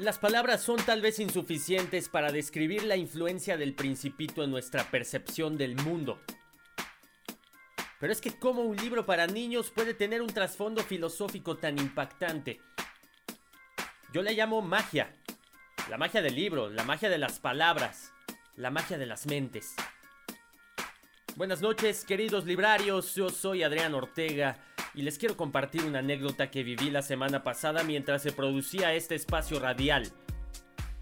Las palabras son tal vez insuficientes para describir la influencia del principito en nuestra percepción del mundo. Pero es que cómo un libro para niños puede tener un trasfondo filosófico tan impactante. Yo le llamo magia. La magia del libro, la magia de las palabras, la magia de las mentes. Buenas noches, queridos librarios. Yo soy Adrián Ortega y les quiero compartir una anécdota que viví la semana pasada mientras se producía este espacio radial.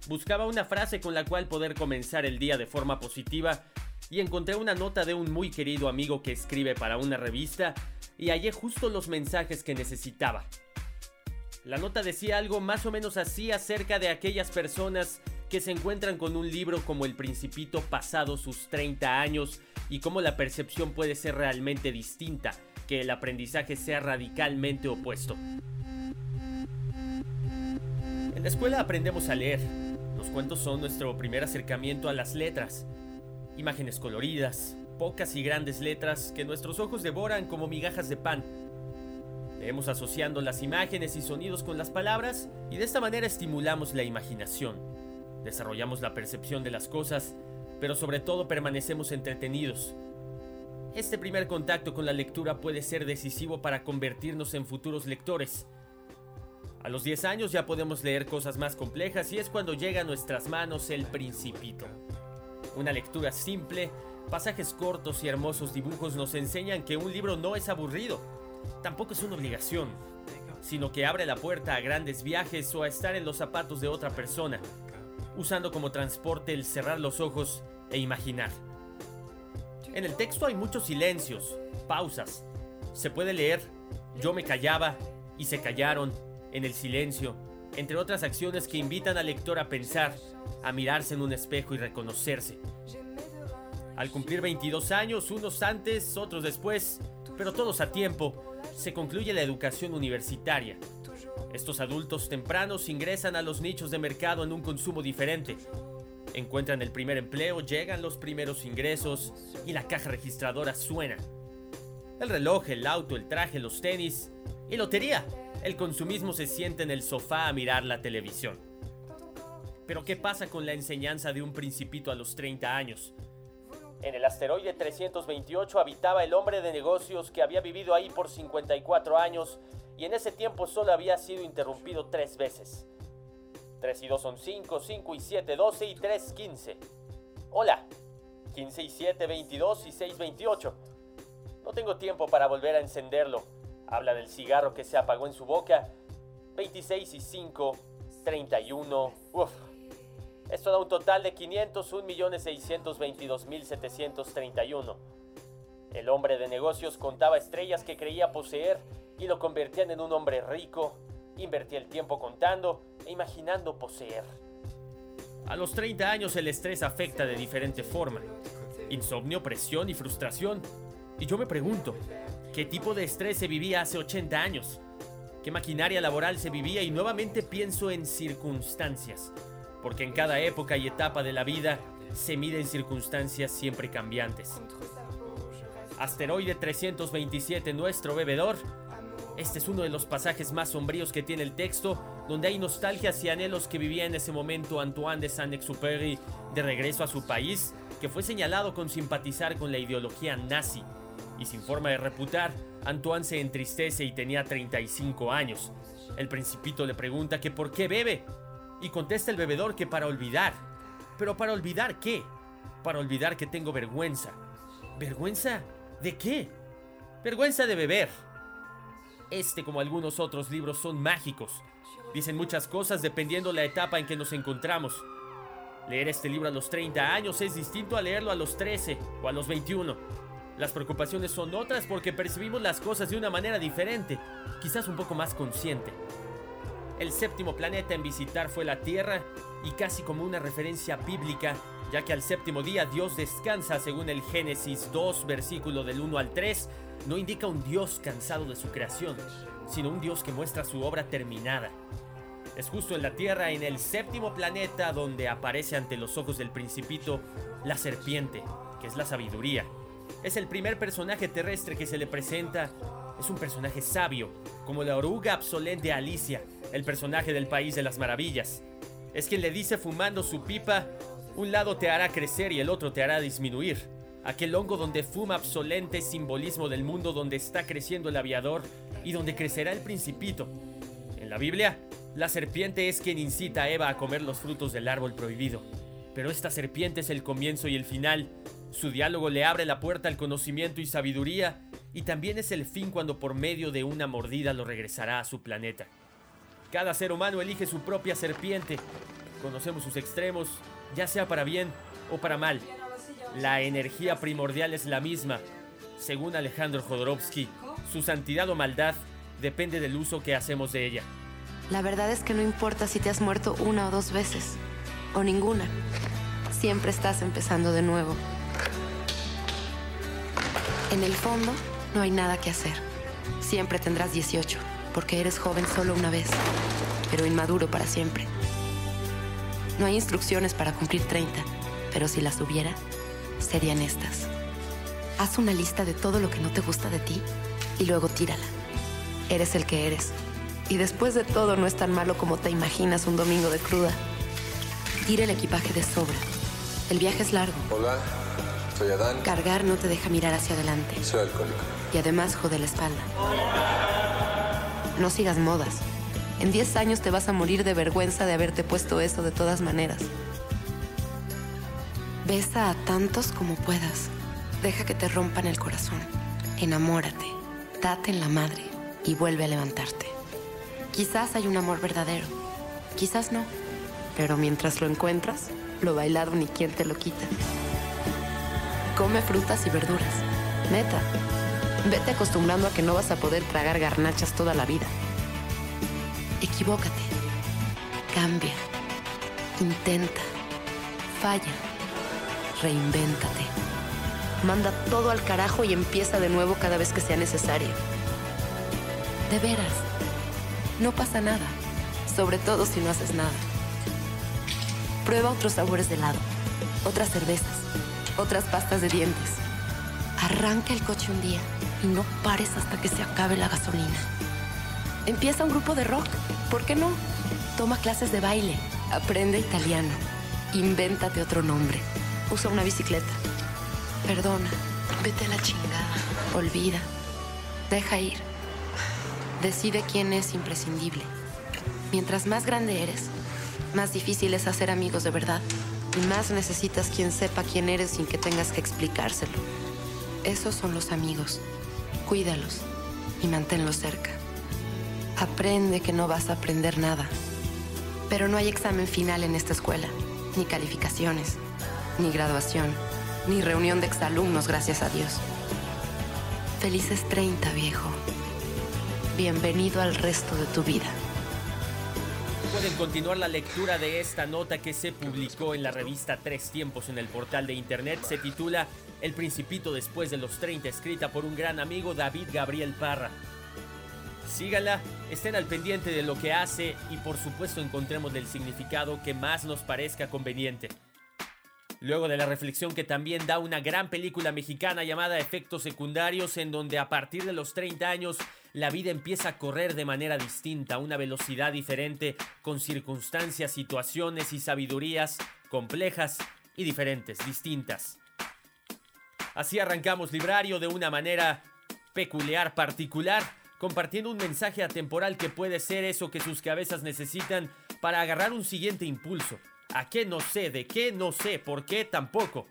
Buscaba una frase con la cual poder comenzar el día de forma positiva y encontré una nota de un muy querido amigo que escribe para una revista y hallé justo los mensajes que necesitaba. La nota decía algo más o menos así acerca de aquellas personas que se encuentran con un libro como El Principito pasado sus 30 años y cómo la percepción puede ser realmente distinta que el aprendizaje sea radicalmente opuesto. En la escuela aprendemos a leer. Los cuentos son nuestro primer acercamiento a las letras. Imágenes coloridas, pocas y grandes letras que nuestros ojos devoran como migajas de pan. Leemos asociando las imágenes y sonidos con las palabras y de esta manera estimulamos la imaginación. Desarrollamos la percepción de las cosas, pero sobre todo permanecemos entretenidos, este primer contacto con la lectura puede ser decisivo para convertirnos en futuros lectores. A los 10 años ya podemos leer cosas más complejas y es cuando llega a nuestras manos el principito. Una lectura simple, pasajes cortos y hermosos dibujos nos enseñan que un libro no es aburrido, tampoco es una obligación, sino que abre la puerta a grandes viajes o a estar en los zapatos de otra persona, usando como transporte el cerrar los ojos e imaginar. En el texto hay muchos silencios, pausas. Se puede leer, yo me callaba y se callaron en el silencio, entre otras acciones que invitan al lector a pensar, a mirarse en un espejo y reconocerse. Al cumplir 22 años, unos antes, otros después, pero todos a tiempo, se concluye la educación universitaria. Estos adultos tempranos ingresan a los nichos de mercado en un consumo diferente, Encuentran el primer empleo, llegan los primeros ingresos y la caja registradora suena. El reloj, el auto, el traje, los tenis y lotería. El consumismo se siente en el sofá a mirar la televisión. Pero ¿qué pasa con la enseñanza de un principito a los 30 años? En el asteroide 328 habitaba el hombre de negocios que había vivido ahí por 54 años y en ese tiempo solo había sido interrumpido tres veces. 3 y 2 son 5, 5 y 7, 12 y 3, 15. Hola, 15 y 7, 22 y 6, 28. No tengo tiempo para volver a encenderlo. Habla del cigarro que se apagó en su boca. 26 y 5, 31. Uf. Esto da un total de 501.622.731. El hombre de negocios contaba estrellas que creía poseer y lo convertían en un hombre rico. Invertía el tiempo contando imaginando poseer. A los 30 años el estrés afecta de diferente forma. Insomnio, presión y frustración. Y yo me pregunto, ¿qué tipo de estrés se vivía hace 80 años? qué maquinaria laboral se vivía y nuevamente pienso en circunstancias, porque en cada época y etapa de la vida se miden circunstancias siempre cambiantes. Asteroide 327, nuestro bebedor. Este es uno de los pasajes más sombríos que tiene el texto, donde hay nostalgias y anhelos que vivía en ese momento Antoine de Saint-Exupéry de regreso a su país, que fue señalado con simpatizar con la ideología nazi. Y sin forma de reputar, Antoine se entristece y tenía 35 años. El principito le pregunta que por qué bebe, y contesta el bebedor que para olvidar. ¿Pero para olvidar qué? Para olvidar que tengo vergüenza. ¿Vergüenza? ¿De qué? Vergüenza de beber. Este, como algunos otros libros, son mágicos. Dicen muchas cosas dependiendo la etapa en que nos encontramos. Leer este libro a los 30 años es distinto a leerlo a los 13 o a los 21. Las preocupaciones son otras porque percibimos las cosas de una manera diferente, quizás un poco más consciente. El séptimo planeta en visitar fue la Tierra y casi como una referencia bíblica, ya que al séptimo día Dios descansa según el Génesis 2, versículo del 1 al 3, no indica un Dios cansado de su creación, sino un Dios que muestra su obra terminada. Es justo en la Tierra, en el séptimo planeta, donde aparece ante los ojos del principito la serpiente, que es la sabiduría. Es el primer personaje terrestre que se le presenta. Es un personaje sabio, como la oruga absolente Alicia, el personaje del País de las Maravillas. Es quien le dice fumando su pipa, un lado te hará crecer y el otro te hará disminuir. Aquel hongo donde fuma absolente simbolismo del mundo donde está creciendo el aviador y donde crecerá el principito. En la Biblia, la serpiente es quien incita a Eva a comer los frutos del árbol prohibido. Pero esta serpiente es el comienzo y el final. Su diálogo le abre la puerta al conocimiento y sabiduría, y también es el fin cuando por medio de una mordida lo regresará a su planeta. Cada ser humano elige su propia serpiente. Conocemos sus extremos, ya sea para bien o para mal. La energía primordial es la misma. Según Alejandro Jodorowsky, su santidad o maldad depende del uso que hacemos de ella. La verdad es que no importa si te has muerto una o dos veces, o ninguna. Siempre estás empezando de nuevo. En el fondo, no hay nada que hacer. Siempre tendrás 18 porque eres joven solo una vez, pero inmaduro para siempre. No hay instrucciones para cumplir 30, pero si las hubiera, serían estas. Haz una lista de todo lo que no te gusta de ti y luego tírala. Eres el que eres. Y después de todo no es tan malo como te imaginas un domingo de cruda. Tira el equipaje de sobra. El viaje es largo. Hola, soy Adán. Cargar no te deja mirar hacia adelante. Soy alcohólico. Y además jode la espalda. No sigas modas. En 10 años te vas a morir de vergüenza de haberte puesto eso de todas maneras. Besa a tantos como puedas. Deja que te rompan el corazón. Enamórate. Date en la madre y vuelve a levantarte. Quizás hay un amor verdadero. Quizás no. Pero mientras lo encuentras, lo bailado ni quien te lo quita. Come frutas y verduras. Neta. Vete acostumbrando a que no vas a poder tragar garnachas toda la vida. Equivócate. Cambia. Intenta. Falla. Reinvéntate. Manda todo al carajo y empieza de nuevo cada vez que sea necesario. De veras. No pasa nada. Sobre todo si no haces nada. Prueba otros sabores de helado. Otras cervezas. Otras pastas de dientes. Arranca el coche un día y no pares hasta que se acabe la gasolina. Empieza un grupo de rock, ¿por qué no? Toma clases de baile, aprende italiano, invéntate otro nombre, usa una bicicleta. Perdona, vete a la chingada, olvida, deja ir. Decide quién es imprescindible. Mientras más grande eres, más difícil es hacer amigos de verdad y más necesitas quien sepa quién eres sin que tengas que explicárselo. Esos son los amigos. Cuídalos y manténlos cerca. Aprende que no vas a aprender nada. Pero no hay examen final en esta escuela, ni calificaciones, ni graduación, ni reunión de exalumnos, gracias a Dios. Felices 30, viejo. Bienvenido al resto de tu vida. Pueden continuar la lectura de esta nota que se publicó en la revista Tres Tiempos en el portal de internet. Se titula El Principito después de los 30, escrita por un gran amigo David Gabriel Parra. Sígala Estén al pendiente de lo que hace y por supuesto encontremos el significado que más nos parezca conveniente. Luego de la reflexión que también da una gran película mexicana llamada Efectos Secundarios, en donde a partir de los 30 años la vida empieza a correr de manera distinta, a una velocidad diferente, con circunstancias, situaciones y sabidurías complejas y diferentes, distintas. Así arrancamos Librario de una manera peculiar, particular, compartiendo un mensaje atemporal que puede ser eso que sus cabezas necesitan para agarrar un siguiente impulso. ¿A qué no sé? ¿De qué no sé? ¿Por qué tampoco?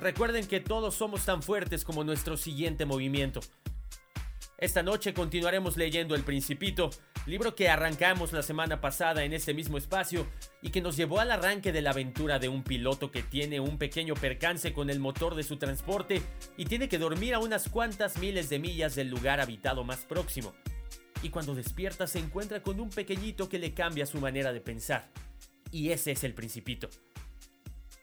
Recuerden que todos somos tan fuertes como nuestro siguiente movimiento. Esta noche continuaremos leyendo El Principito, libro que arrancamos la semana pasada en este mismo espacio y que nos llevó al arranque de la aventura de un piloto que tiene un pequeño percance con el motor de su transporte y tiene que dormir a unas cuantas miles de millas del lugar habitado más próximo. Y cuando despierta se encuentra con un pequeñito que le cambia su manera de pensar. Y ese es el Principito.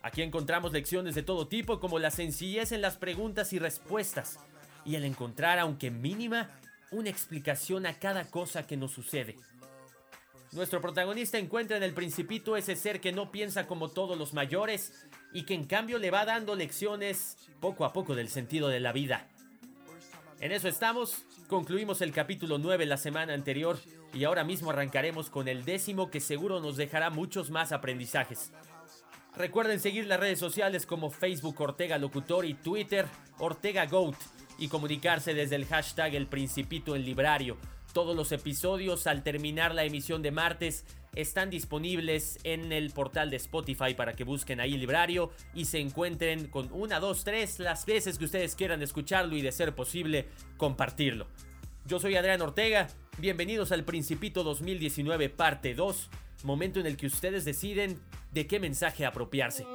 Aquí encontramos lecciones de todo tipo como la sencillez en las preguntas y respuestas y el encontrar, aunque mínima, una explicación a cada cosa que nos sucede. Nuestro protagonista encuentra en el principito ese ser que no piensa como todos los mayores y que en cambio le va dando lecciones poco a poco del sentido de la vida. En eso estamos, concluimos el capítulo 9 la semana anterior y ahora mismo arrancaremos con el décimo que seguro nos dejará muchos más aprendizajes. Recuerden seguir las redes sociales como Facebook Ortega Locutor y Twitter Ortega Goat y comunicarse desde el hashtag El Principito en Librario. Todos los episodios al terminar la emisión de martes están disponibles en el portal de Spotify para que busquen ahí Librario y se encuentren con una, dos, tres las veces que ustedes quieran escucharlo y de ser posible compartirlo. Yo soy Adrián Ortega, bienvenidos al Principito 2019 parte 2, momento en el que ustedes deciden de qué mensaje apropiarse.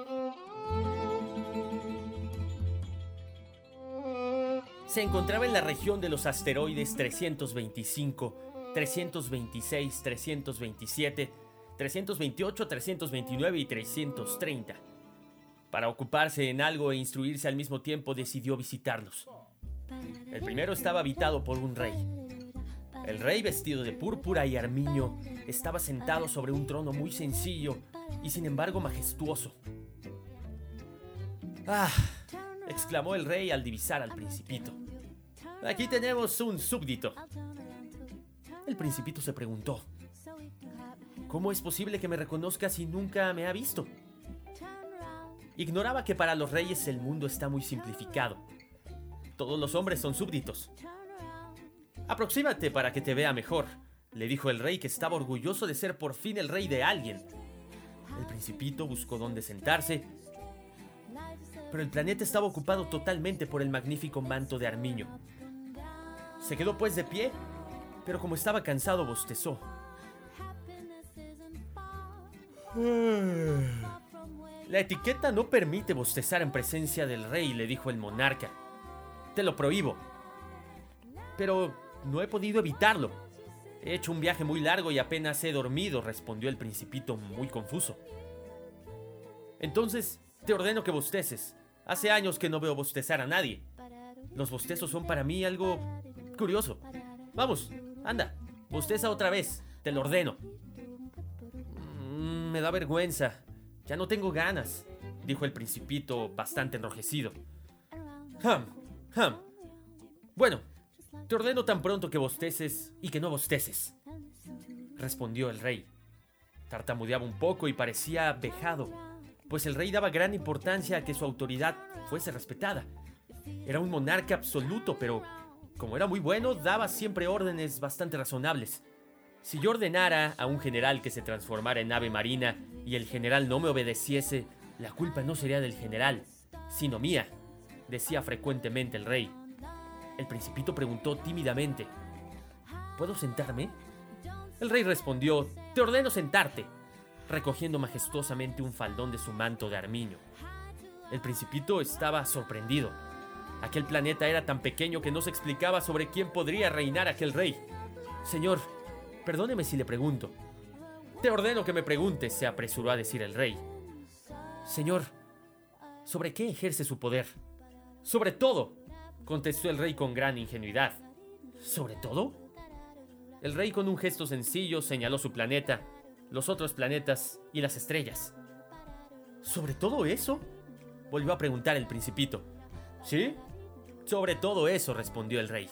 se encontraba en la región de los asteroides 325, 326, 327, 328, 329 y 330. Para ocuparse en algo e instruirse al mismo tiempo decidió visitarlos. El primero estaba habitado por un rey. El rey vestido de púrpura y armiño estaba sentado sobre un trono muy sencillo y sin embargo majestuoso. ¡Ah! exclamó el rey al divisar al principito. Aquí tenemos un súbdito. El principito se preguntó, ¿cómo es posible que me reconozca si nunca me ha visto? Ignoraba que para los reyes el mundo está muy simplificado. Todos los hombres son súbditos. Aproxímate para que te vea mejor, le dijo el rey que estaba orgulloso de ser por fin el rey de alguien. El principito buscó dónde sentarse, pero el planeta estaba ocupado totalmente por el magnífico manto de Armiño. Se quedó pues de pie, pero como estaba cansado bostezó. La etiqueta no permite bostezar en presencia del rey, le dijo el monarca. Te lo prohíbo. Pero no he podido evitarlo. He hecho un viaje muy largo y apenas he dormido, respondió el principito muy confuso. Entonces, te ordeno que bosteces. Hace años que no veo bostezar a nadie. Los bostezos son para mí algo curioso. Vamos, anda, bosteza otra vez, te lo ordeno. Mm, me da vergüenza, ya no tengo ganas, dijo el principito bastante enrojecido. Hum, Bueno, te ordeno tan pronto que bosteces y que no bosteces, respondió el rey. Tartamudeaba un poco y parecía vejado, pues el rey daba gran importancia a que su autoridad fuese respetada. Era un monarca absoluto, pero como era muy bueno, daba siempre órdenes bastante razonables. Si yo ordenara a un general que se transformara en ave marina y el general no me obedeciese, la culpa no sería del general, sino mía, decía frecuentemente el rey. El principito preguntó tímidamente, ¿Puedo sentarme? El rey respondió, Te ordeno sentarte, recogiendo majestuosamente un faldón de su manto de armiño. El principito estaba sorprendido. Aquel planeta era tan pequeño que no se explicaba sobre quién podría reinar aquel rey. Señor, perdóneme si le pregunto. Te ordeno que me preguntes, se apresuró a decir el rey. Señor, ¿sobre qué ejerce su poder? Sobre todo, contestó el rey con gran ingenuidad. ¿Sobre todo? El rey con un gesto sencillo señaló su planeta, los otros planetas y las estrellas. ¿Sobre todo eso? Volvió a preguntar el principito. ¿Sí? Sobre todo eso, respondió el rey.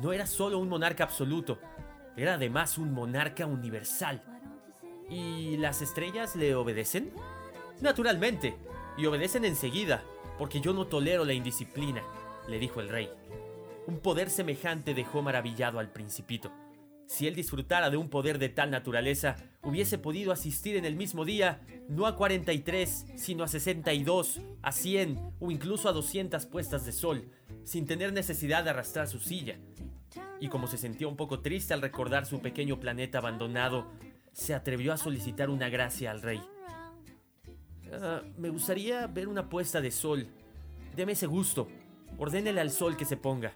No era solo un monarca absoluto, era además un monarca universal. ¿Y las estrellas le obedecen? Naturalmente, y obedecen enseguida, porque yo no tolero la indisciplina, le dijo el rey. Un poder semejante dejó maravillado al principito. Si él disfrutara de un poder de tal naturaleza, hubiese podido asistir en el mismo día no a 43, sino a 62, a 100 o incluso a 200 puestas de sol, sin tener necesidad de arrastrar su silla. Y como se sentía un poco triste al recordar su pequeño planeta abandonado, se atrevió a solicitar una gracia al rey. Ah, me gustaría ver una puesta de sol. Deme ese gusto. Ordénele al sol que se ponga.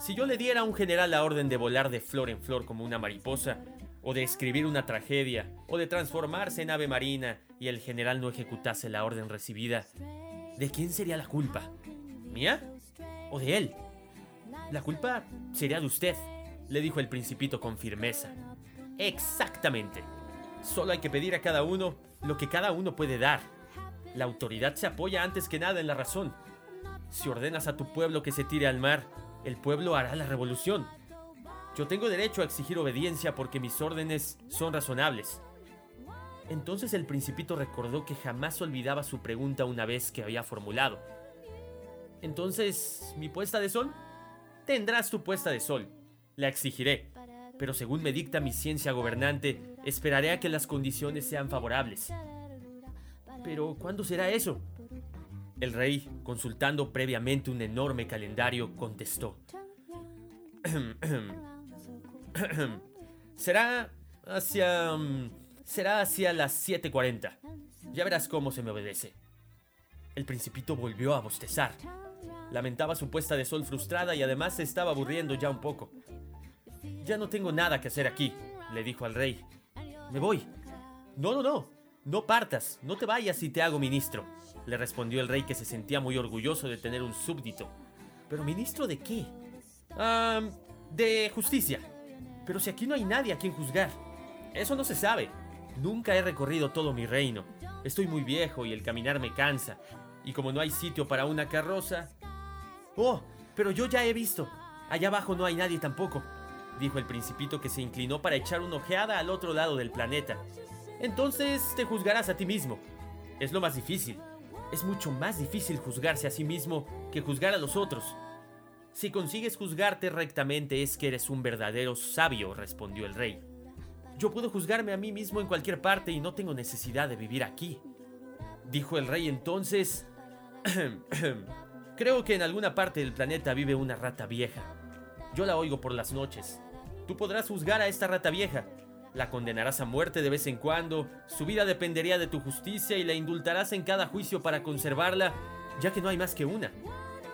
Si yo le diera a un general la orden de volar de flor en flor como una mariposa, o de escribir una tragedia, o de transformarse en ave marina y el general no ejecutase la orden recibida, ¿de quién sería la culpa? ¿Mía? ¿O de él? La culpa sería de usted, le dijo el principito con firmeza. Exactamente. Solo hay que pedir a cada uno lo que cada uno puede dar. La autoridad se apoya antes que nada en la razón. Si ordenas a tu pueblo que se tire al mar, el pueblo hará la revolución. Yo tengo derecho a exigir obediencia porque mis órdenes son razonables. Entonces el principito recordó que jamás olvidaba su pregunta una vez que había formulado. Entonces, ¿mi puesta de sol? Tendrás tu puesta de sol. La exigiré. Pero según me dicta mi ciencia gobernante, esperaré a que las condiciones sean favorables. Pero, ¿cuándo será eso? El rey, consultando previamente un enorme calendario, contestó. será hacia... Mm, será hacia las 7.40. Ya verás cómo se me obedece. El principito volvió a bostezar. Lamentaba su puesta de sol frustrada y además se estaba aburriendo ya un poco. Ya no tengo nada que hacer aquí, le dijo al rey. Me voy. No, no, no. No partas, no te vayas si te hago ministro le respondió el rey que se sentía muy orgulloso de tener un súbdito. ¿Pero ministro de qué? De justicia. Pero si aquí no hay nadie a quien juzgar. Eso no se sabe. Nunca he recorrido todo mi reino. Estoy muy viejo y el caminar me cansa. Y como no hay sitio para una carroza... Oh, pero yo ya he visto. Allá abajo no hay nadie tampoco, dijo el principito que se inclinó para echar una ojeada al otro lado del planeta. Entonces te juzgarás a ti mismo. Es lo más difícil. Es mucho más difícil juzgarse a sí mismo que juzgar a los otros. Si consigues juzgarte rectamente es que eres un verdadero sabio, respondió el rey. Yo puedo juzgarme a mí mismo en cualquier parte y no tengo necesidad de vivir aquí. Dijo el rey entonces... Creo que en alguna parte del planeta vive una rata vieja. Yo la oigo por las noches. Tú podrás juzgar a esta rata vieja, la condenarás a muerte de vez en cuando, su vida dependería de tu justicia y la indultarás en cada juicio para conservarla, ya que no hay más que una.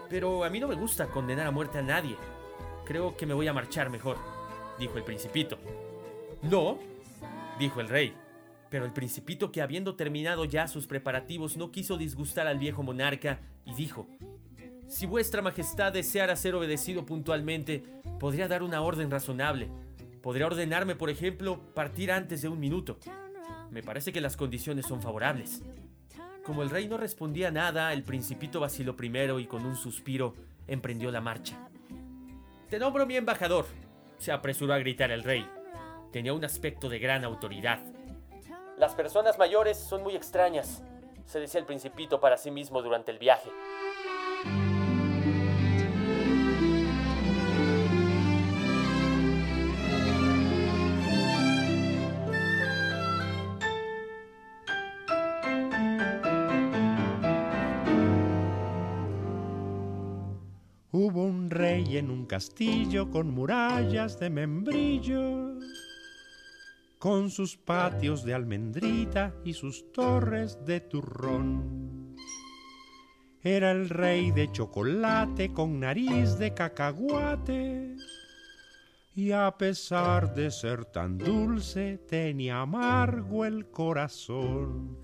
Pero a mí no me gusta condenar a muerte a nadie. Creo que me voy a marchar mejor, dijo el principito. No, dijo el rey. Pero el principito que habiendo terminado ya sus preparativos no quiso disgustar al viejo monarca y dijo, Si vuestra majestad deseara ser obedecido puntualmente, podría dar una orden razonable Podría ordenarme, por ejemplo, partir antes de un minuto. Me parece que las condiciones son favorables. Como el rey no respondía nada, el principito vaciló primero y con un suspiro emprendió la marcha. Te nombro mi embajador, se apresuró a gritar el rey. Tenía un aspecto de gran autoridad. Las personas mayores son muy extrañas, se decía el principito para sí mismo durante el viaje. En un castillo con murallas de membrillo, con sus patios de almendrita y sus torres de turrón. Era el rey de chocolate con nariz de cacahuate. Y a pesar de ser tan dulce, tenía amargo el corazón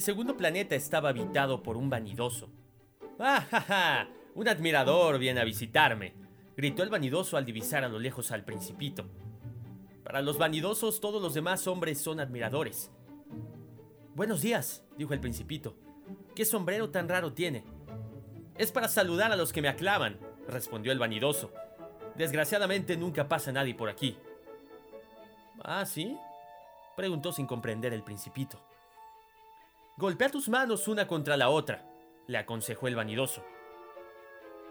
El segundo planeta estaba habitado por un vanidoso. ¡Ah, ja, ja! Un admirador viene a visitarme, gritó el vanidoso al divisar a lo lejos al principito. Para los vanidosos todos los demás hombres son admiradores. Buenos días, dijo el principito. ¿Qué sombrero tan raro tiene? Es para saludar a los que me aclaman, respondió el vanidoso. Desgraciadamente nunca pasa nadie por aquí. ¿Ah, sí? preguntó sin comprender el principito. Golpea tus manos una contra la otra, le aconsejó el vanidoso.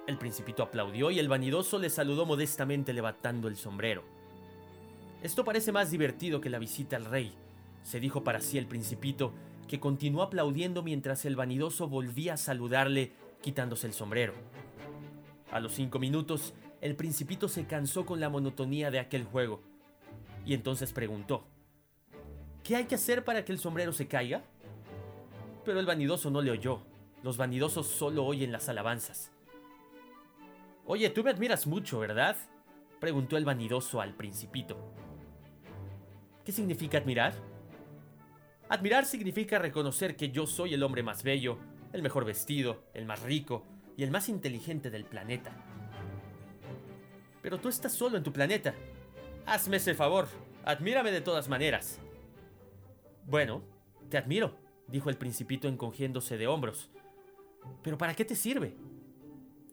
El principito aplaudió y el vanidoso le saludó modestamente levantando el sombrero. Esto parece más divertido que la visita al rey, se dijo para sí el principito, que continuó aplaudiendo mientras el vanidoso volvía a saludarle quitándose el sombrero. A los cinco minutos, el principito se cansó con la monotonía de aquel juego, y entonces preguntó, ¿Qué hay que hacer para que el sombrero se caiga? Pero el vanidoso no le oyó. Los vanidosos solo oyen las alabanzas. Oye, tú me admiras mucho, ¿verdad? preguntó el vanidoso al principito. ¿Qué significa admirar? Admirar significa reconocer que yo soy el hombre más bello, el mejor vestido, el más rico y el más inteligente del planeta. Pero tú estás solo en tu planeta. Hazme ese favor, admírame de todas maneras. Bueno, te admiro, dijo el principito encogiéndose de hombros. ¿Pero para qué te sirve?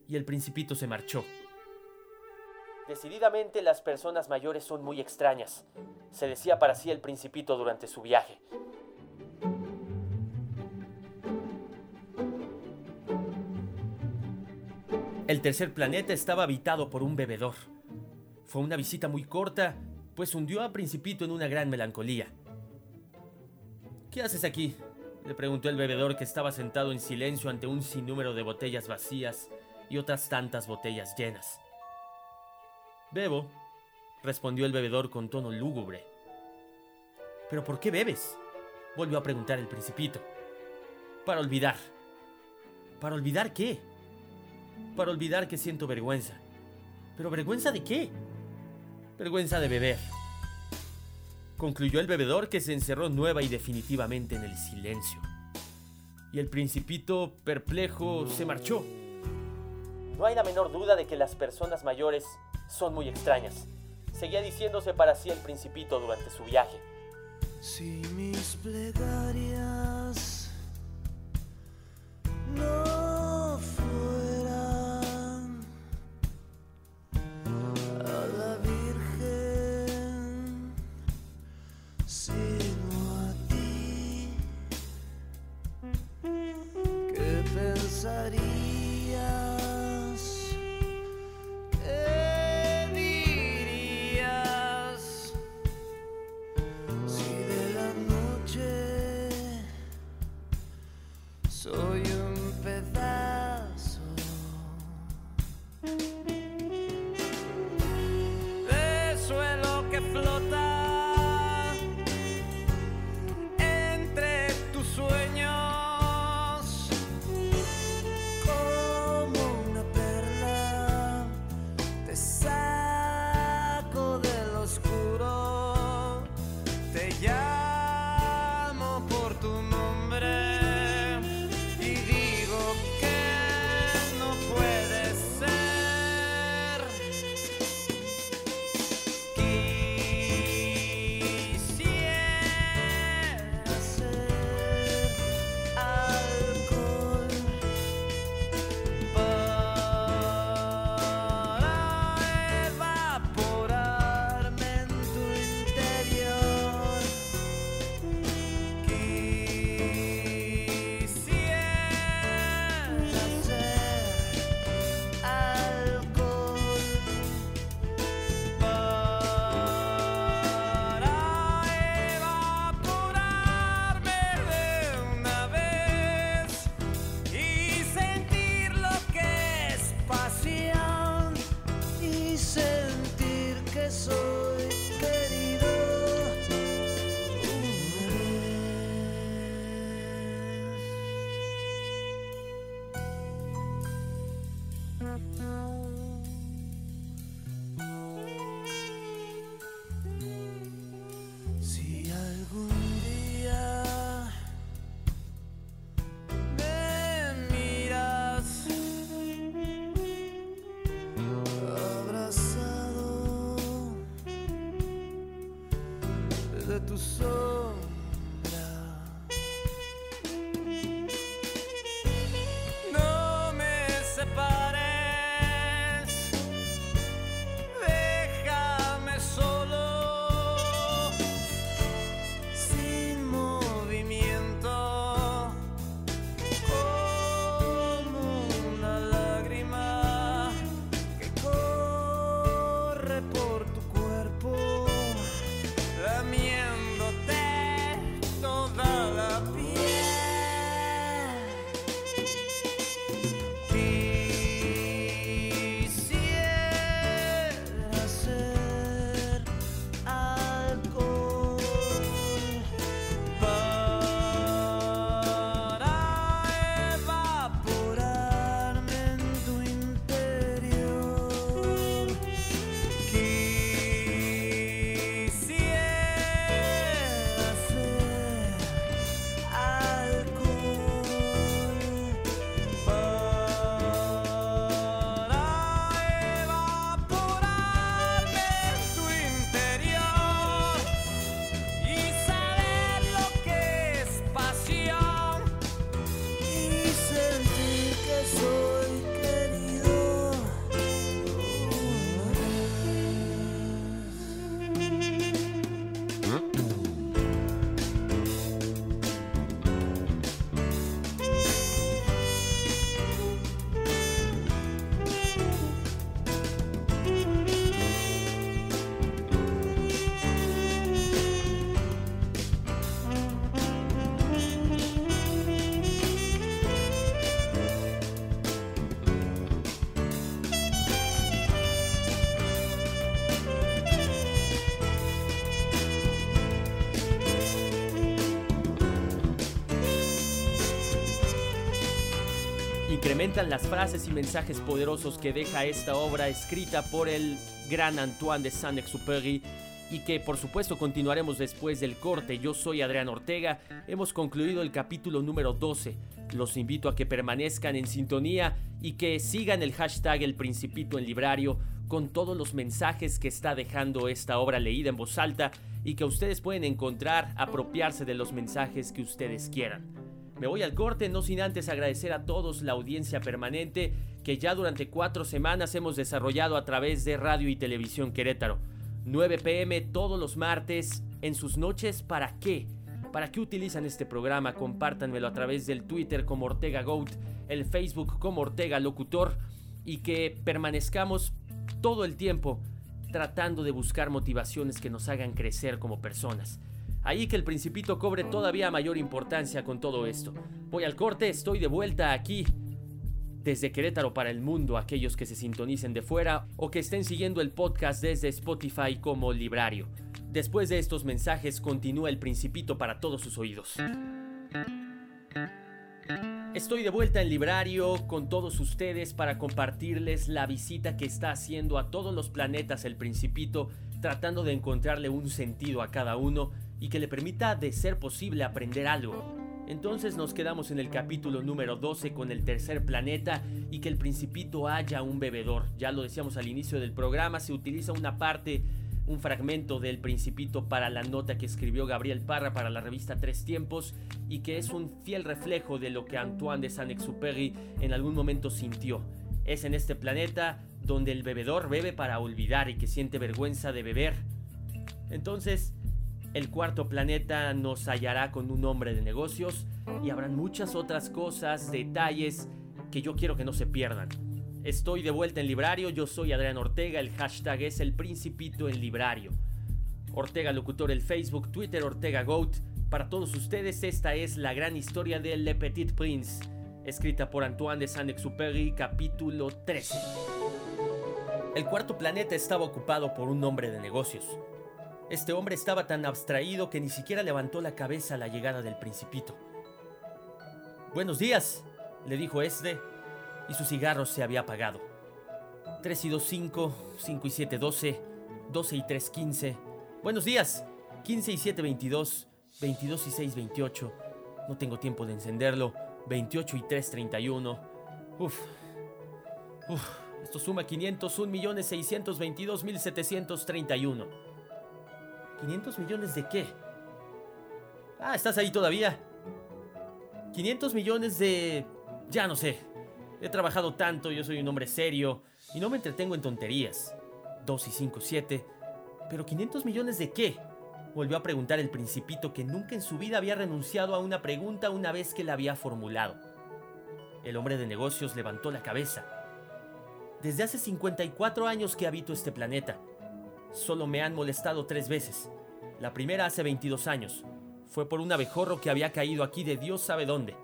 Y el principito se marchó. Decididamente las personas mayores son muy extrañas, se decía para sí el principito durante su viaje. El tercer planeta estaba habitado por un bebedor. Fue una visita muy corta, pues hundió a Principito en una gran melancolía. ¿Qué haces aquí? Le preguntó el bebedor que estaba sentado en silencio ante un sinnúmero de botellas vacías y otras tantas botellas llenas. Bebo, respondió el bebedor con tono lúgubre. ¿Pero por qué bebes? volvió a preguntar el principito. Para olvidar. ¿Para olvidar qué? Para olvidar que siento vergüenza. ¿Pero vergüenza de qué? Vergüenza de beber. Concluyó el bebedor que se encerró nueva y definitivamente en el silencio. Y el principito, perplejo, se marchó. No hay la menor duda de que las personas mayores son muy extrañas. Seguía diciéndose para sí el principito durante su viaje. Si mis plegarias incrementan las frases y mensajes poderosos que deja esta obra escrita por el gran Antoine de Saint-Exupéry y que por supuesto continuaremos después del corte. Yo soy Adrián Ortega, hemos concluido el capítulo número 12. Los invito a que permanezcan en sintonía y que sigan el hashtag El Principito en Librario con todos los mensajes que está dejando esta obra leída en voz alta y que ustedes pueden encontrar, apropiarse de los mensajes que ustedes quieran. Me voy al corte, no sin antes agradecer a todos la audiencia permanente que ya durante cuatro semanas hemos desarrollado a través de Radio y Televisión Querétaro. 9 pm todos los martes en sus noches, ¿para qué? ¿Para qué utilizan este programa? Compártanmelo a través del Twitter como Ortega Goat, el Facebook como Ortega Locutor y que permanezcamos todo el tiempo tratando de buscar motivaciones que nos hagan crecer como personas. Ahí que el principito cobre todavía mayor importancia con todo esto. Voy al corte, estoy de vuelta aquí desde Querétaro para el mundo, aquellos que se sintonicen de fuera o que estén siguiendo el podcast desde Spotify como Librario. Después de estos mensajes continúa el principito para todos sus oídos. Estoy de vuelta en Librario con todos ustedes para compartirles la visita que está haciendo a todos los planetas el Principito, tratando de encontrarle un sentido a cada uno y que le permita, de ser posible, aprender algo. Entonces nos quedamos en el capítulo número 12 con el tercer planeta y que el Principito haya un bebedor. Ya lo decíamos al inicio del programa, se utiliza una parte un fragmento del Principito para la nota que escribió Gabriel Parra para la revista Tres Tiempos y que es un fiel reflejo de lo que Antoine de Saint-Exupéry en algún momento sintió. Es en este planeta donde el bebedor bebe para olvidar y que siente vergüenza de beber. Entonces, el cuarto planeta nos hallará con un hombre de negocios y habrán muchas otras cosas, detalles que yo quiero que no se pierdan. Estoy de vuelta en Librario, yo soy Adrián Ortega, el hashtag es el Principito en Librario. Ortega Locutor el Facebook, Twitter Ortega Goat. Para todos ustedes esta es la gran historia de Le Petit Prince, escrita por Antoine de Saint-Exupéry, capítulo 13. El cuarto planeta estaba ocupado por un hombre de negocios. Este hombre estaba tan abstraído que ni siquiera levantó la cabeza a la llegada del Principito. Buenos días, le dijo este, y su cigarro se había apagado. 3 y 2, 5, 5 y 7, 12, 12 y 3, 15. Buenos días, 15 y 7, 22, 22 y 6, 28. No tengo tiempo de encenderlo. 28 y 3, 31. Uf. Uf. Esto suma 501 millones 622 mil 731. ¿500 millones de qué? Ah, ¿estás ahí todavía? 500 millones de... Ya no sé. He trabajado tanto, yo soy un hombre serio y no me entretengo en tonterías. 2 y 5, 7. ¿Pero 500 millones de qué? Volvió a preguntar el principito que nunca en su vida había renunciado a una pregunta una vez que la había formulado. El hombre de negocios levantó la cabeza. Desde hace 54 años que habito este planeta. Solo me han molestado tres veces. La primera hace 22 años. Fue por un abejorro que había caído aquí de Dios sabe dónde.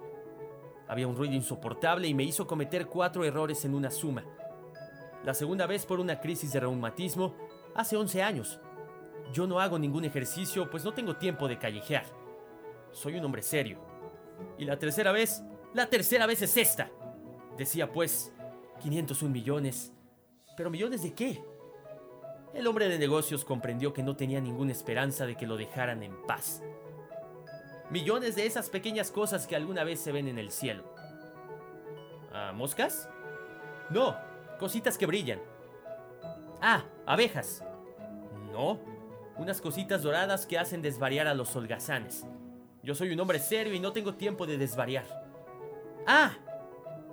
Había un ruido insoportable y me hizo cometer cuatro errores en una suma. La segunda vez por una crisis de reumatismo hace 11 años. Yo no hago ningún ejercicio pues no tengo tiempo de callejear. Soy un hombre serio. Y la tercera vez, la tercera vez es esta. Decía pues, 501 millones. ¿Pero millones de qué? El hombre de negocios comprendió que no tenía ninguna esperanza de que lo dejaran en paz. Millones de esas pequeñas cosas que alguna vez se ven en el cielo. ¿Ah, moscas? No, cositas que brillan. Ah, abejas. No, unas cositas doradas que hacen desvariar a los holgazanes. Yo soy un hombre serio y no tengo tiempo de desvariar. Ah,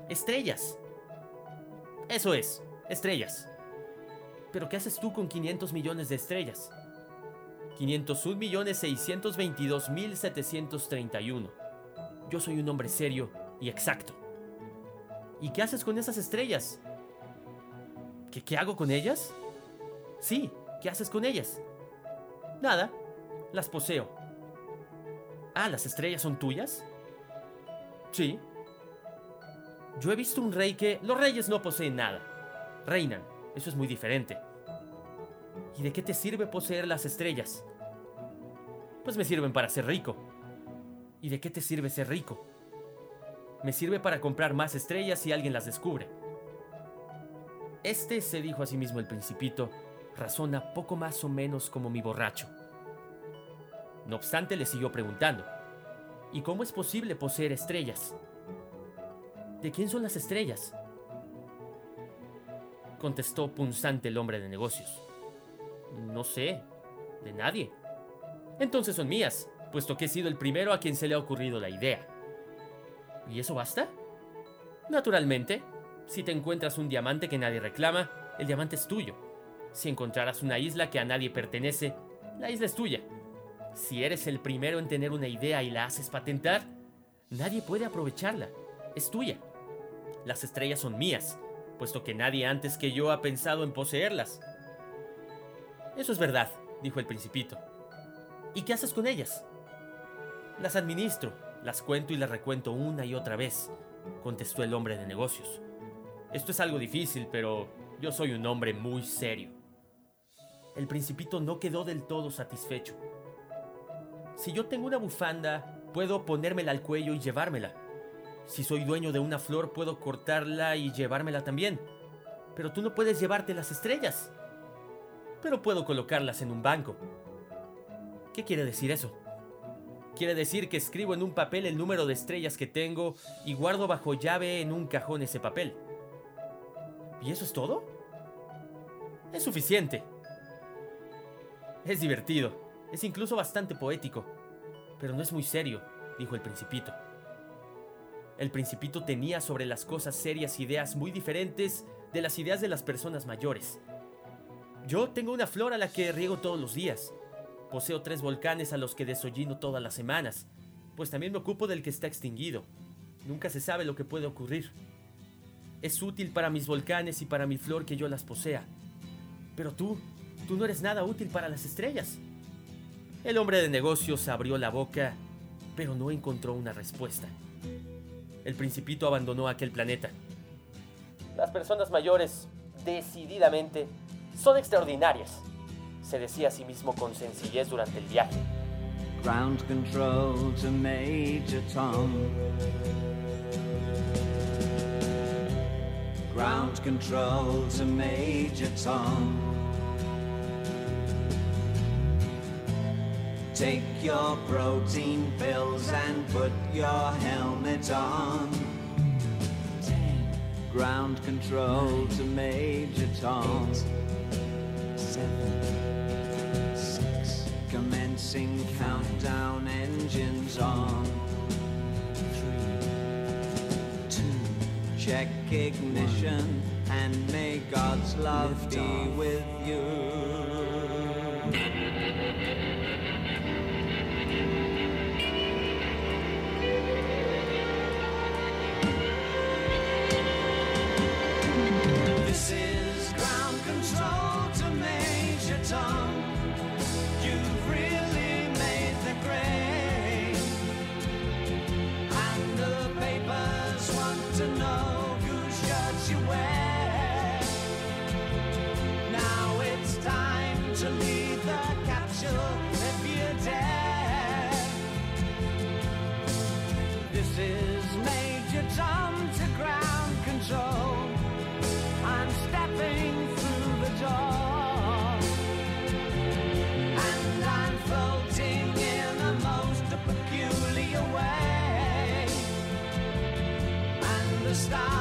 estrellas. Eso es, estrellas. Pero ¿qué haces tú con 500 millones de estrellas? 501 millones 622 mil 731. Yo soy un hombre serio y exacto. ¿Y qué haces con esas estrellas? ¿Qué, qué hago con ellas? Sí, ¿qué haces con ellas? Nada, las poseo. Ah, ¿las estrellas son tuyas? Sí. Yo he visto un rey que... Los reyes no poseen nada. Reinan. Eso es muy diferente. ¿Y de qué te sirve poseer las estrellas? Pues me sirven para ser rico. ¿Y de qué te sirve ser rico? Me sirve para comprar más estrellas si alguien las descubre. Este, se dijo a sí mismo el principito, razona poco más o menos como mi borracho. No obstante, le siguió preguntando, ¿y cómo es posible poseer estrellas? ¿De quién son las estrellas? Contestó punzante el hombre de negocios. No sé, de nadie. Entonces son mías, puesto que he sido el primero a quien se le ha ocurrido la idea. ¿Y eso basta? Naturalmente, si te encuentras un diamante que nadie reclama, el diamante es tuyo. Si encontraras una isla que a nadie pertenece, la isla es tuya. Si eres el primero en tener una idea y la haces patentar, nadie puede aprovecharla. Es tuya. Las estrellas son mías, puesto que nadie antes que yo ha pensado en poseerlas. Eso es verdad, dijo el principito. ¿Y qué haces con ellas? Las administro, las cuento y las recuento una y otra vez, contestó el hombre de negocios. Esto es algo difícil, pero yo soy un hombre muy serio. El principito no quedó del todo satisfecho. Si yo tengo una bufanda, puedo ponérmela al cuello y llevármela. Si soy dueño de una flor, puedo cortarla y llevármela también. Pero tú no puedes llevarte las estrellas. Pero puedo colocarlas en un banco. ¿Qué quiere decir eso? Quiere decir que escribo en un papel el número de estrellas que tengo y guardo bajo llave en un cajón ese papel. ¿Y eso es todo? Es suficiente. Es divertido, es incluso bastante poético, pero no es muy serio, dijo el principito. El principito tenía sobre las cosas serias ideas muy diferentes de las ideas de las personas mayores. Yo tengo una flor a la que riego todos los días. Poseo tres volcanes a los que desollino todas las semanas, pues también me ocupo del que está extinguido. Nunca se sabe lo que puede ocurrir. Es útil para mis volcanes y para mi flor que yo las posea. Pero tú, tú no eres nada útil para las estrellas. El hombre de negocios abrió la boca, pero no encontró una respuesta. El principito abandonó aquel planeta. Las personas mayores, decididamente, son extraordinarias, se decía a sí mismo con sencillez durante el viaje. Ground control to Major Tom. Ground control to Major Tom. Take your protein pills and put your helmet on. Ten. Ground control to Major Tom. Seven, six. Commencing countdown engines on. Three, two. Check ignition and may God's love be with you. stop.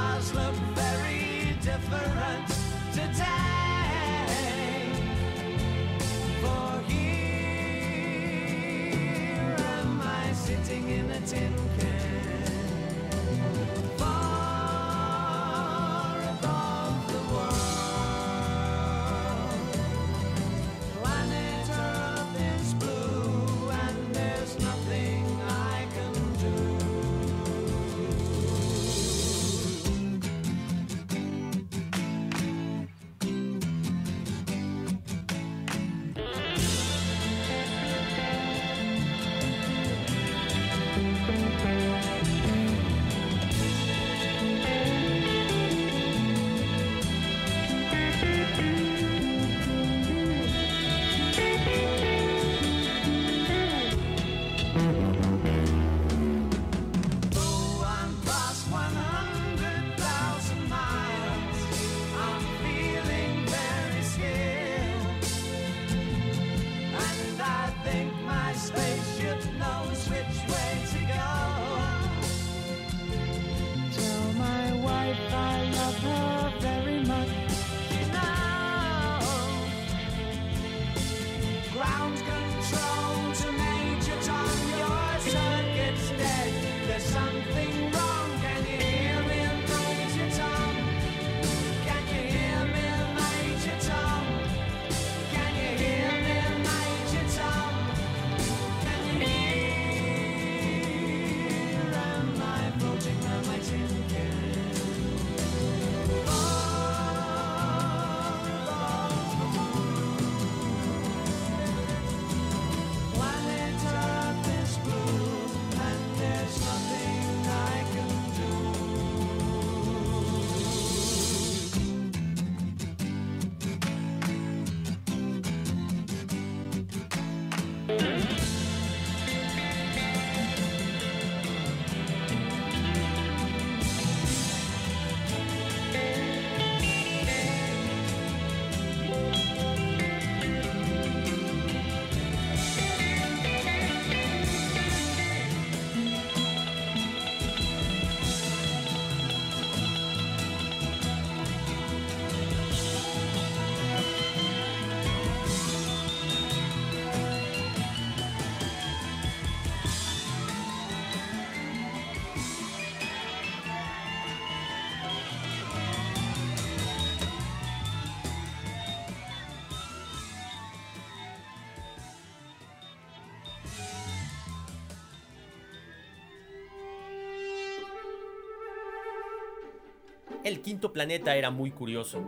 El quinto planeta era muy curioso.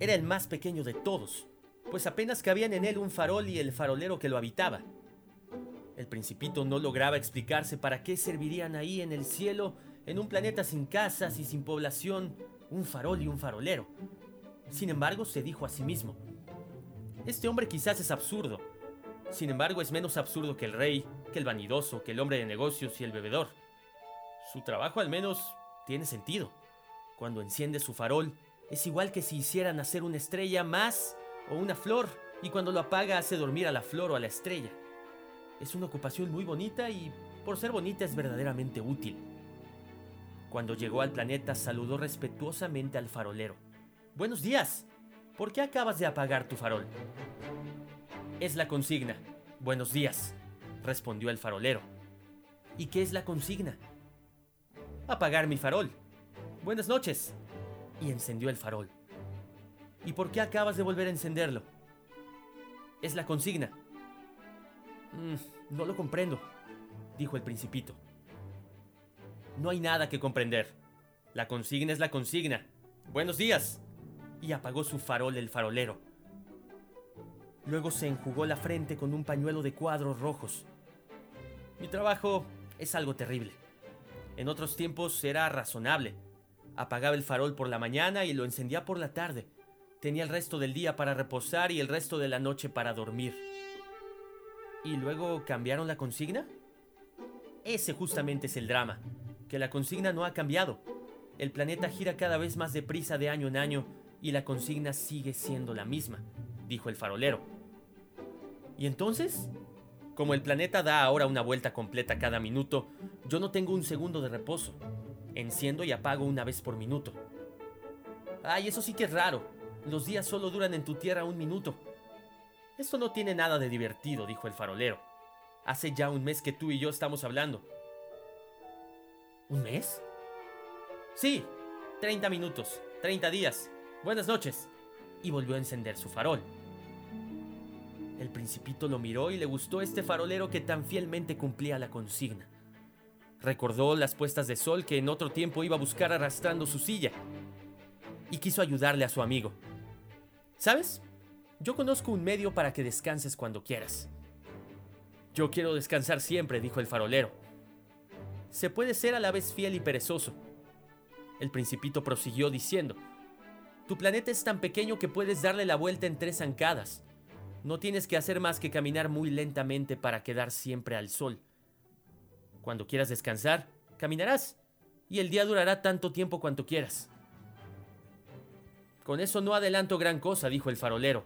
Era el más pequeño de todos, pues apenas cabían en él un farol y el farolero que lo habitaba. El principito no lograba explicarse para qué servirían ahí en el cielo, en un planeta sin casas y sin población, un farol y un farolero. Sin embargo, se dijo a sí mismo, este hombre quizás es absurdo. Sin embargo, es menos absurdo que el rey, que el vanidoso, que el hombre de negocios y el bebedor. Su trabajo al menos tiene sentido. Cuando enciende su farol, es igual que si hiciera nacer una estrella más o una flor, y cuando lo apaga hace dormir a la flor o a la estrella. Es una ocupación muy bonita y, por ser bonita, es verdaderamente útil. Cuando llegó al planeta, saludó respetuosamente al farolero. Buenos días. ¿Por qué acabas de apagar tu farol? Es la consigna. Buenos días, respondió el farolero. ¿Y qué es la consigna? Apagar mi farol. Buenas noches. Y encendió el farol. ¿Y por qué acabas de volver a encenderlo? Es la consigna. Mm, no lo comprendo, dijo el principito. No hay nada que comprender. La consigna es la consigna. Buenos días. Y apagó su farol el farolero. Luego se enjugó la frente con un pañuelo de cuadros rojos. Mi trabajo es algo terrible. En otros tiempos era razonable. Apagaba el farol por la mañana y lo encendía por la tarde. Tenía el resto del día para reposar y el resto de la noche para dormir. ¿Y luego cambiaron la consigna? Ese justamente es el drama, que la consigna no ha cambiado. El planeta gira cada vez más deprisa de año en año y la consigna sigue siendo la misma, dijo el farolero. ¿Y entonces? Como el planeta da ahora una vuelta completa cada minuto, yo no tengo un segundo de reposo. Enciendo y apago una vez por minuto. Ay, eso sí que es raro. Los días solo duran en tu tierra un minuto. Esto no tiene nada de divertido, dijo el farolero. Hace ya un mes que tú y yo estamos hablando. ¿Un mes? Sí, 30 minutos, 30 días. Buenas noches. Y volvió a encender su farol. El principito lo miró y le gustó este farolero que tan fielmente cumplía la consigna. Recordó las puestas de sol que en otro tiempo iba a buscar arrastrando su silla. Y quiso ayudarle a su amigo. ¿Sabes? Yo conozco un medio para que descanses cuando quieras. Yo quiero descansar siempre, dijo el farolero. Se puede ser a la vez fiel y perezoso. El principito prosiguió diciendo, Tu planeta es tan pequeño que puedes darle la vuelta en tres zancadas. No tienes que hacer más que caminar muy lentamente para quedar siempre al sol. Cuando quieras descansar, caminarás, y el día durará tanto tiempo cuanto quieras. Con eso no adelanto gran cosa, dijo el farolero.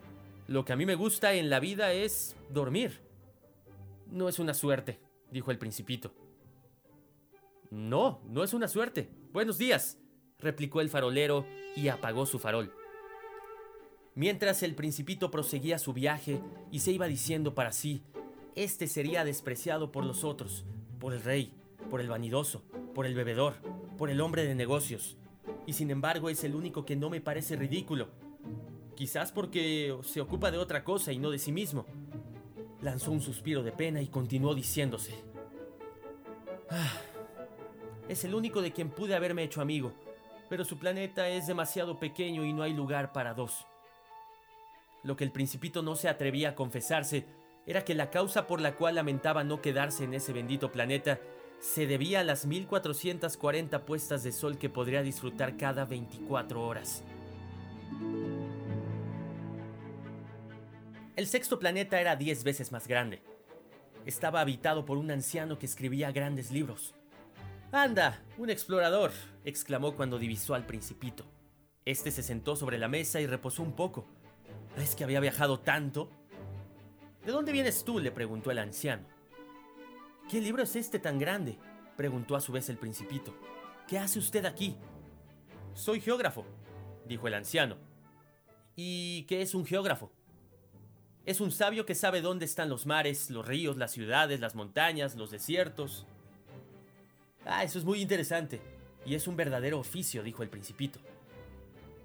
Lo que a mí me gusta en la vida es dormir. No es una suerte, dijo el principito. No, no es una suerte. Buenos días, replicó el farolero y apagó su farol. Mientras el principito proseguía su viaje y se iba diciendo para sí, este sería despreciado por los otros, por el rey, por el vanidoso, por el bebedor, por el hombre de negocios, y sin embargo es el único que no me parece ridículo. Quizás porque se ocupa de otra cosa y no de sí mismo. Lanzó un suspiro de pena y continuó diciéndose. "Ah, es el único de quien pude haberme hecho amigo, pero su planeta es demasiado pequeño y no hay lugar para dos. Lo que el principito no se atrevía a confesarse era que la causa por la cual lamentaba no quedarse en ese bendito planeta se debía a las 1440 puestas de sol que podría disfrutar cada 24 horas. El sexto planeta era 10 veces más grande. Estaba habitado por un anciano que escribía grandes libros. ¡Anda! ¡Un explorador! exclamó cuando divisó al principito. Este se sentó sobre la mesa y reposó un poco. ¿Es que había viajado tanto? ¿De dónde vienes tú? le preguntó el anciano. ¿Qué libro es este tan grande? preguntó a su vez el principito. ¿Qué hace usted aquí? Soy geógrafo, dijo el anciano. ¿Y qué es un geógrafo? Es un sabio que sabe dónde están los mares, los ríos, las ciudades, las montañas, los desiertos. Ah, eso es muy interesante. Y es un verdadero oficio, dijo el principito.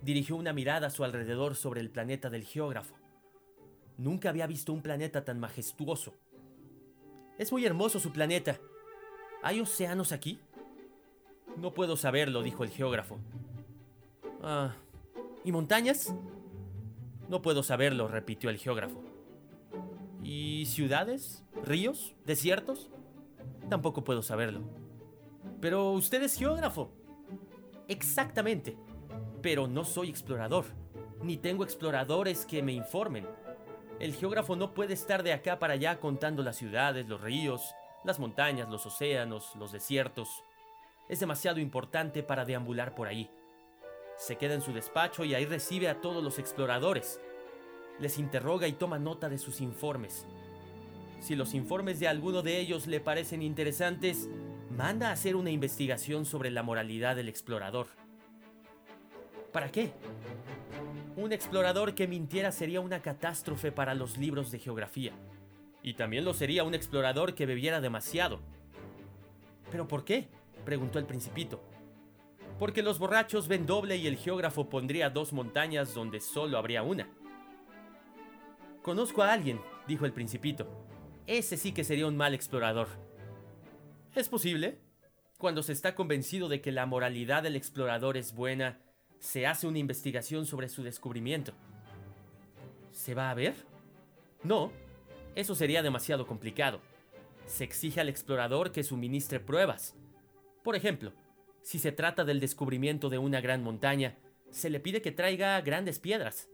Dirigió una mirada a su alrededor sobre el planeta del geógrafo. Nunca había visto un planeta tan majestuoso. Es muy hermoso su planeta. ¿Hay océanos aquí? No puedo saberlo, dijo el geógrafo. Ah, ¿y montañas? No puedo saberlo, repitió el geógrafo. ¿Y ciudades? ¿Ríos? ¿Desiertos? Tampoco puedo saberlo. Pero usted es geógrafo. Exactamente. Pero no soy explorador, ni tengo exploradores que me informen. El geógrafo no puede estar de acá para allá contando las ciudades, los ríos, las montañas, los océanos, los desiertos. Es demasiado importante para deambular por ahí. Se queda en su despacho y ahí recibe a todos los exploradores. Les interroga y toma nota de sus informes. Si los informes de alguno de ellos le parecen interesantes, manda a hacer una investigación sobre la moralidad del explorador. ¿Para qué? Un explorador que mintiera sería una catástrofe para los libros de geografía. Y también lo sería un explorador que bebiera demasiado. ¿Pero por qué? preguntó el principito. Porque los borrachos ven doble y el geógrafo pondría dos montañas donde solo habría una. Conozco a alguien, dijo el principito. Ese sí que sería un mal explorador. ¿Es posible? Cuando se está convencido de que la moralidad del explorador es buena, se hace una investigación sobre su descubrimiento. ¿Se va a ver? No, eso sería demasiado complicado. Se exige al explorador que suministre pruebas. Por ejemplo, si se trata del descubrimiento de una gran montaña, se le pide que traiga grandes piedras.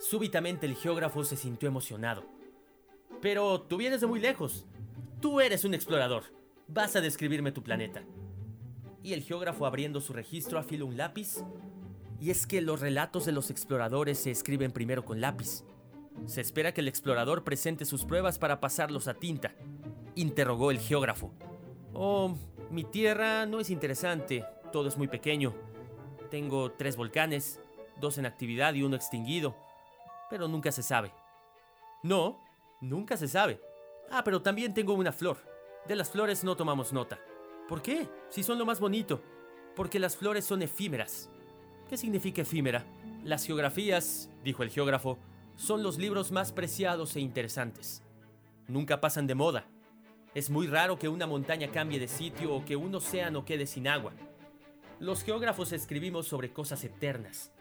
Súbitamente el geógrafo se sintió emocionado. Pero tú vienes de muy lejos. Tú eres un explorador. Vas a describirme tu planeta. Y el geógrafo abriendo su registro afiló un lápiz. Y es que los relatos de los exploradores se escriben primero con lápiz. Se espera que el explorador presente sus pruebas para pasarlos a tinta. Interrogó el geógrafo. Oh, mi tierra no es interesante. Todo es muy pequeño. Tengo tres volcanes, dos en actividad y uno extinguido. Pero nunca se sabe. No, nunca se sabe. Ah, pero también tengo una flor. De las flores no tomamos nota. ¿Por qué? Si son lo más bonito. Porque las flores son efímeras. ¿Qué significa efímera? Las geografías, dijo el geógrafo, son los libros más preciados e interesantes. Nunca pasan de moda. Es muy raro que una montaña cambie de sitio o que un océano quede sin agua. Los geógrafos escribimos sobre cosas eternas.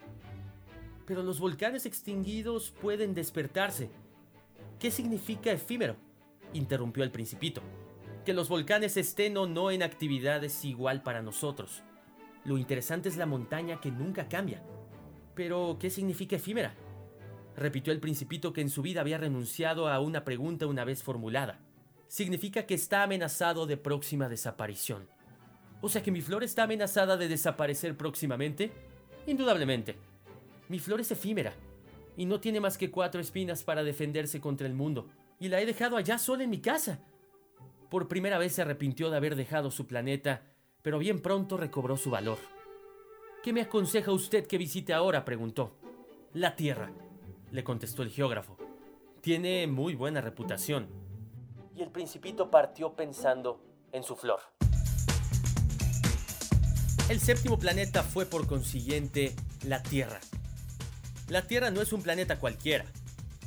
Pero los volcanes extinguidos pueden despertarse. ¿Qué significa efímero? interrumpió el principito. Que los volcanes estén o no en actividad es igual para nosotros. Lo interesante es la montaña que nunca cambia. Pero, ¿qué significa efímera? Repitió el principito que en su vida había renunciado a una pregunta una vez formulada. Significa que está amenazado de próxima desaparición. O sea que mi flor está amenazada de desaparecer próximamente. Indudablemente. Mi flor es efímera. Y no tiene más que cuatro espinas para defenderse contra el mundo. Y la he dejado allá sola en mi casa. Por primera vez se arrepintió de haber dejado su planeta, pero bien pronto recobró su valor. ¿Qué me aconseja usted que visite ahora? preguntó. La Tierra, le contestó el geógrafo. Tiene muy buena reputación. Y el principito partió pensando en su flor. El séptimo planeta fue por consiguiente la Tierra. La Tierra no es un planeta cualquiera.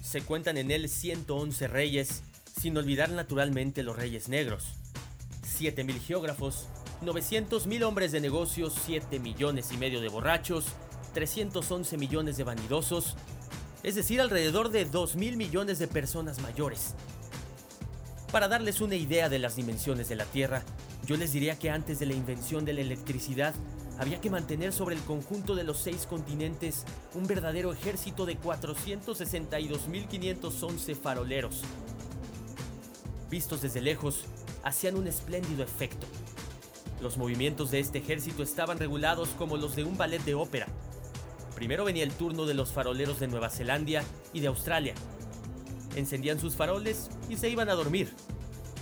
Se cuentan en él 111 reyes, sin olvidar naturalmente los reyes negros. 7.000 geógrafos, 900.000 hombres de negocios, 7 millones y medio de borrachos, 311 millones de vanidosos, es decir, alrededor de 2.000 millones de personas mayores. Para darles una idea de las dimensiones de la Tierra, yo les diría que antes de la invención de la electricidad, había que mantener sobre el conjunto de los seis continentes un verdadero ejército de 462.511 faroleros. Vistos desde lejos, hacían un espléndido efecto. Los movimientos de este ejército estaban regulados como los de un ballet de ópera. Primero venía el turno de los faroleros de Nueva Zelanda y de Australia. Encendían sus faroles y se iban a dormir.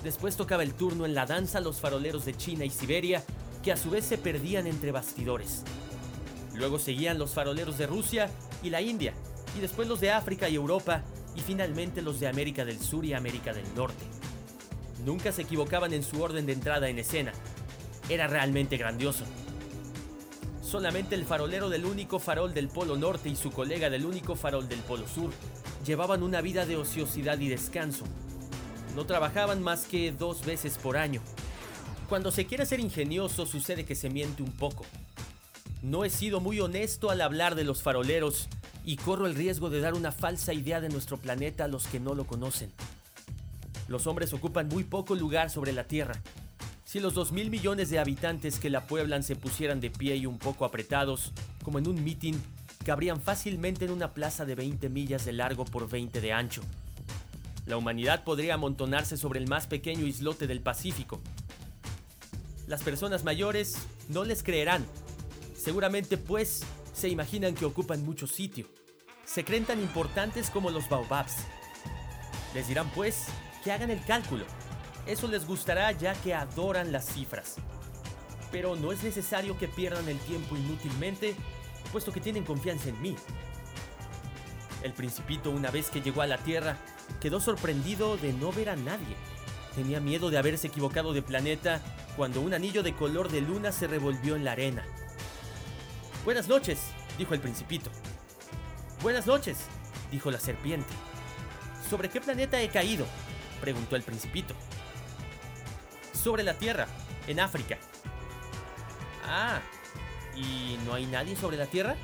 Después tocaba el turno en la danza los faroleros de China y Siberia, que a su vez se perdían entre bastidores. Luego seguían los faroleros de Rusia y la India, y después los de África y Europa, y finalmente los de América del Sur y América del Norte. Nunca se equivocaban en su orden de entrada en escena. Era realmente grandioso. Solamente el farolero del único farol del Polo Norte y su colega del único farol del Polo Sur llevaban una vida de ociosidad y descanso. No trabajaban más que dos veces por año. Cuando se quiere ser ingenioso sucede que se miente un poco. No he sido muy honesto al hablar de los faroleros y corro el riesgo de dar una falsa idea de nuestro planeta a los que no lo conocen. Los hombres ocupan muy poco lugar sobre la Tierra. Si los 2 mil millones de habitantes que la pueblan se pusieran de pie y un poco apretados, como en un mitin, cabrían fácilmente en una plaza de 20 millas de largo por 20 de ancho. La humanidad podría amontonarse sobre el más pequeño islote del Pacífico. Las personas mayores no les creerán. Seguramente pues se imaginan que ocupan mucho sitio. Se creen tan importantes como los baobabs. Les dirán pues que hagan el cálculo. Eso les gustará ya que adoran las cifras. Pero no es necesario que pierdan el tiempo inútilmente, puesto que tienen confianza en mí. El principito, una vez que llegó a la Tierra, quedó sorprendido de no ver a nadie. Tenía miedo de haberse equivocado de planeta cuando un anillo de color de luna se revolvió en la arena. Buenas noches, dijo el principito. Buenas noches, dijo la serpiente. ¿Sobre qué planeta he caído? Preguntó el principito. Sobre la Tierra, en África. Ah, ¿y no hay nadie sobre la Tierra?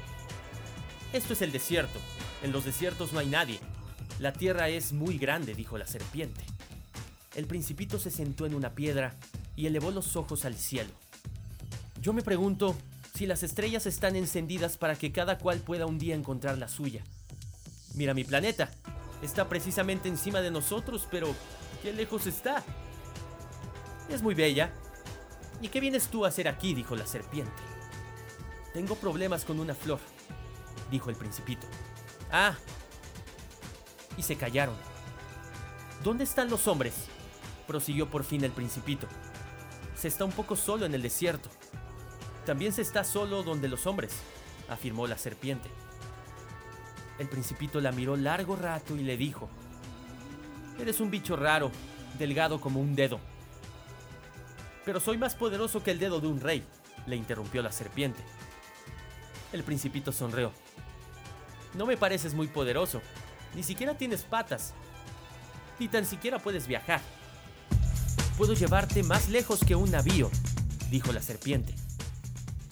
Esto es el desierto. En los desiertos no hay nadie. La Tierra es muy grande, dijo la serpiente. El principito se sentó en una piedra y elevó los ojos al cielo. Yo me pregunto si las estrellas están encendidas para que cada cual pueda un día encontrar la suya. Mira mi planeta. Está precisamente encima de nosotros, pero ¿qué lejos está? Es muy bella. ¿Y qué vienes tú a hacer aquí? dijo la serpiente. Tengo problemas con una flor, dijo el principito. Ah. Y se callaron. ¿Dónde están los hombres? prosiguió por fin el principito. Se está un poco solo en el desierto. También se está solo donde los hombres, afirmó la serpiente. El principito la miró largo rato y le dijo, Eres un bicho raro, delgado como un dedo. Pero soy más poderoso que el dedo de un rey, le interrumpió la serpiente. El principito sonrió. No me pareces muy poderoso, ni siquiera tienes patas, ni tan siquiera puedes viajar. Puedo llevarte más lejos que un navío, dijo la serpiente.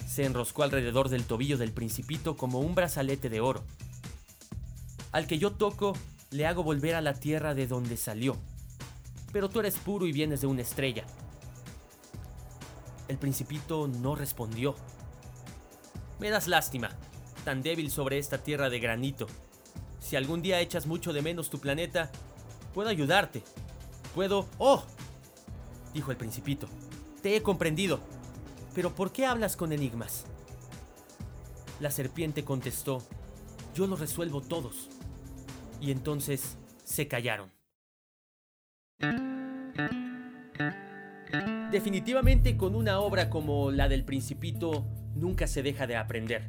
Se enroscó alrededor del tobillo del principito como un brazalete de oro. Al que yo toco, le hago volver a la tierra de donde salió. Pero tú eres puro y vienes de una estrella. El principito no respondió. Me das lástima, tan débil sobre esta tierra de granito. Si algún día echas mucho de menos tu planeta, puedo ayudarte. Puedo... ¡Oh! dijo el principito. Te he comprendido. Pero ¿por qué hablas con enigmas? La serpiente contestó, yo los resuelvo todos. Y entonces se callaron. Definitivamente con una obra como la del Principito nunca se deja de aprender.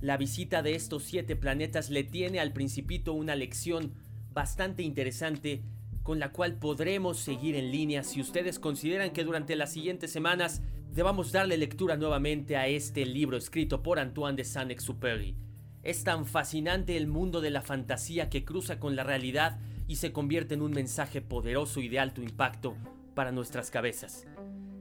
La visita de estos siete planetas le tiene al Principito una lección bastante interesante con la cual podremos seguir en línea si ustedes consideran que durante las siguientes semanas debamos darle lectura nuevamente a este libro escrito por Antoine de Saint-Exupéry. Es tan fascinante el mundo de la fantasía que cruza con la realidad y se convierte en un mensaje poderoso y de alto impacto para nuestras cabezas.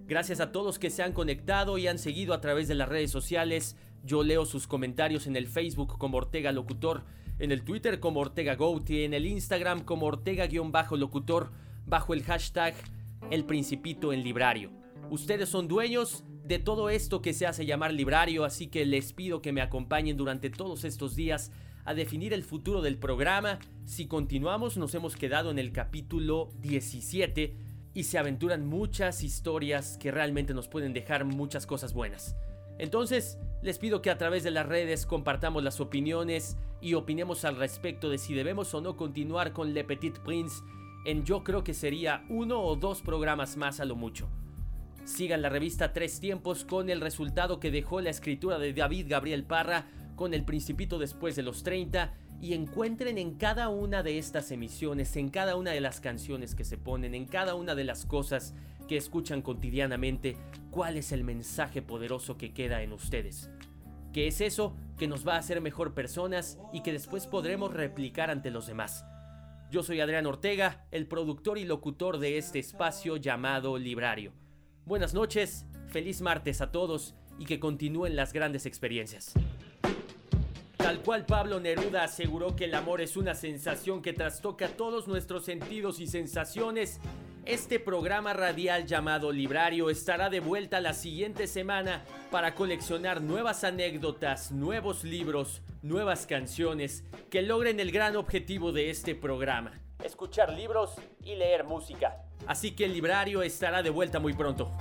Gracias a todos que se han conectado y han seguido a través de las redes sociales. Yo leo sus comentarios en el Facebook como Ortega Locutor, en el Twitter como Ortega Gouti, en el Instagram como Ortega-Locutor, bajo el hashtag El Principito en Librario. Ustedes son dueños de todo esto que se hace llamar librario, así que les pido que me acompañen durante todos estos días a definir el futuro del programa. Si continuamos, nos hemos quedado en el capítulo 17 y se aventuran muchas historias que realmente nos pueden dejar muchas cosas buenas. Entonces, les pido que a través de las redes compartamos las opiniones y opinemos al respecto de si debemos o no continuar con Le Petit Prince en yo creo que sería uno o dos programas más a lo mucho. Sigan la revista Tres Tiempos con el resultado que dejó la escritura de David Gabriel Parra con El Principito después de los 30 y encuentren en cada una de estas emisiones, en cada una de las canciones que se ponen, en cada una de las cosas que escuchan cotidianamente, cuál es el mensaje poderoso que queda en ustedes. ¿Qué es eso que nos va a hacer mejor personas y que después podremos replicar ante los demás? Yo soy Adrián Ortega, el productor y locutor de este espacio llamado Librario. Buenas noches, feliz martes a todos y que continúen las grandes experiencias. Tal cual Pablo Neruda aseguró que el amor es una sensación que trastoca todos nuestros sentidos y sensaciones, este programa radial llamado Librario estará de vuelta la siguiente semana para coleccionar nuevas anécdotas, nuevos libros, nuevas canciones que logren el gran objetivo de este programa, escuchar libros y leer música. Así que el Librario estará de vuelta muy pronto.